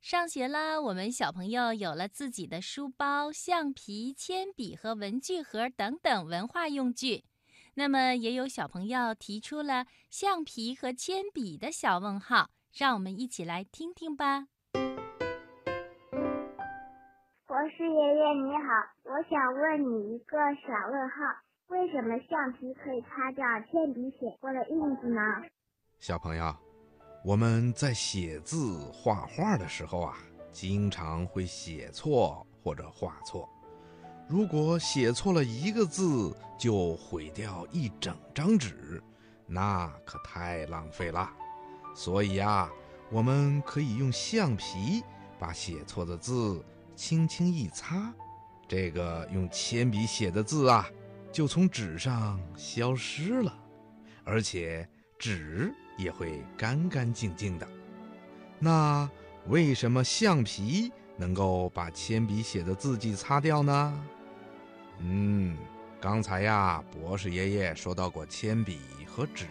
上学了，我们小朋友有了自己的书包、橡皮、铅笔和文具盒等等文化用具。那么，也有小朋友提出了橡皮和铅笔的小问号，让我们一起来听听吧。博士爷爷你好，我想问你一个小问号：为什么橡皮可以擦掉铅笔写过的印子呢？小朋友。我们在写字、画画的时候啊，经常会写错或者画错。如果写错了一个字，就毁掉一整张纸，那可太浪费了。所以啊，我们可以用橡皮把写错的字轻轻一擦，这个用铅笔写的字啊，就从纸上消失了，而且纸。也会干干净净的。那为什么橡皮能够把铅笔写的字迹擦掉呢？嗯，刚才呀，博士爷爷说到过铅笔和纸。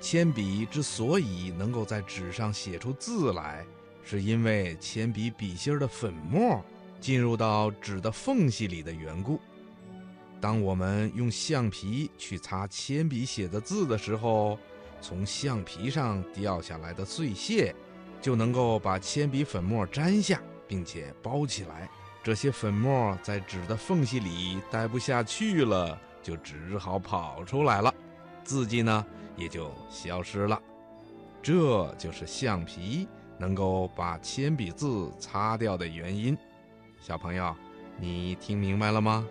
铅笔之所以能够在纸上写出字来，是因为铅笔笔芯的粉末进入到纸的缝隙里的缘故。当我们用橡皮去擦铅笔写的字的时候，从橡皮上掉下来的碎屑，就能够把铅笔粉末粘下，并且包起来。这些粉末在纸的缝隙里待不下去了，就只好跑出来了，字迹呢也就消失了。这就是橡皮能够把铅笔字擦掉的原因。小朋友，你听明白了吗？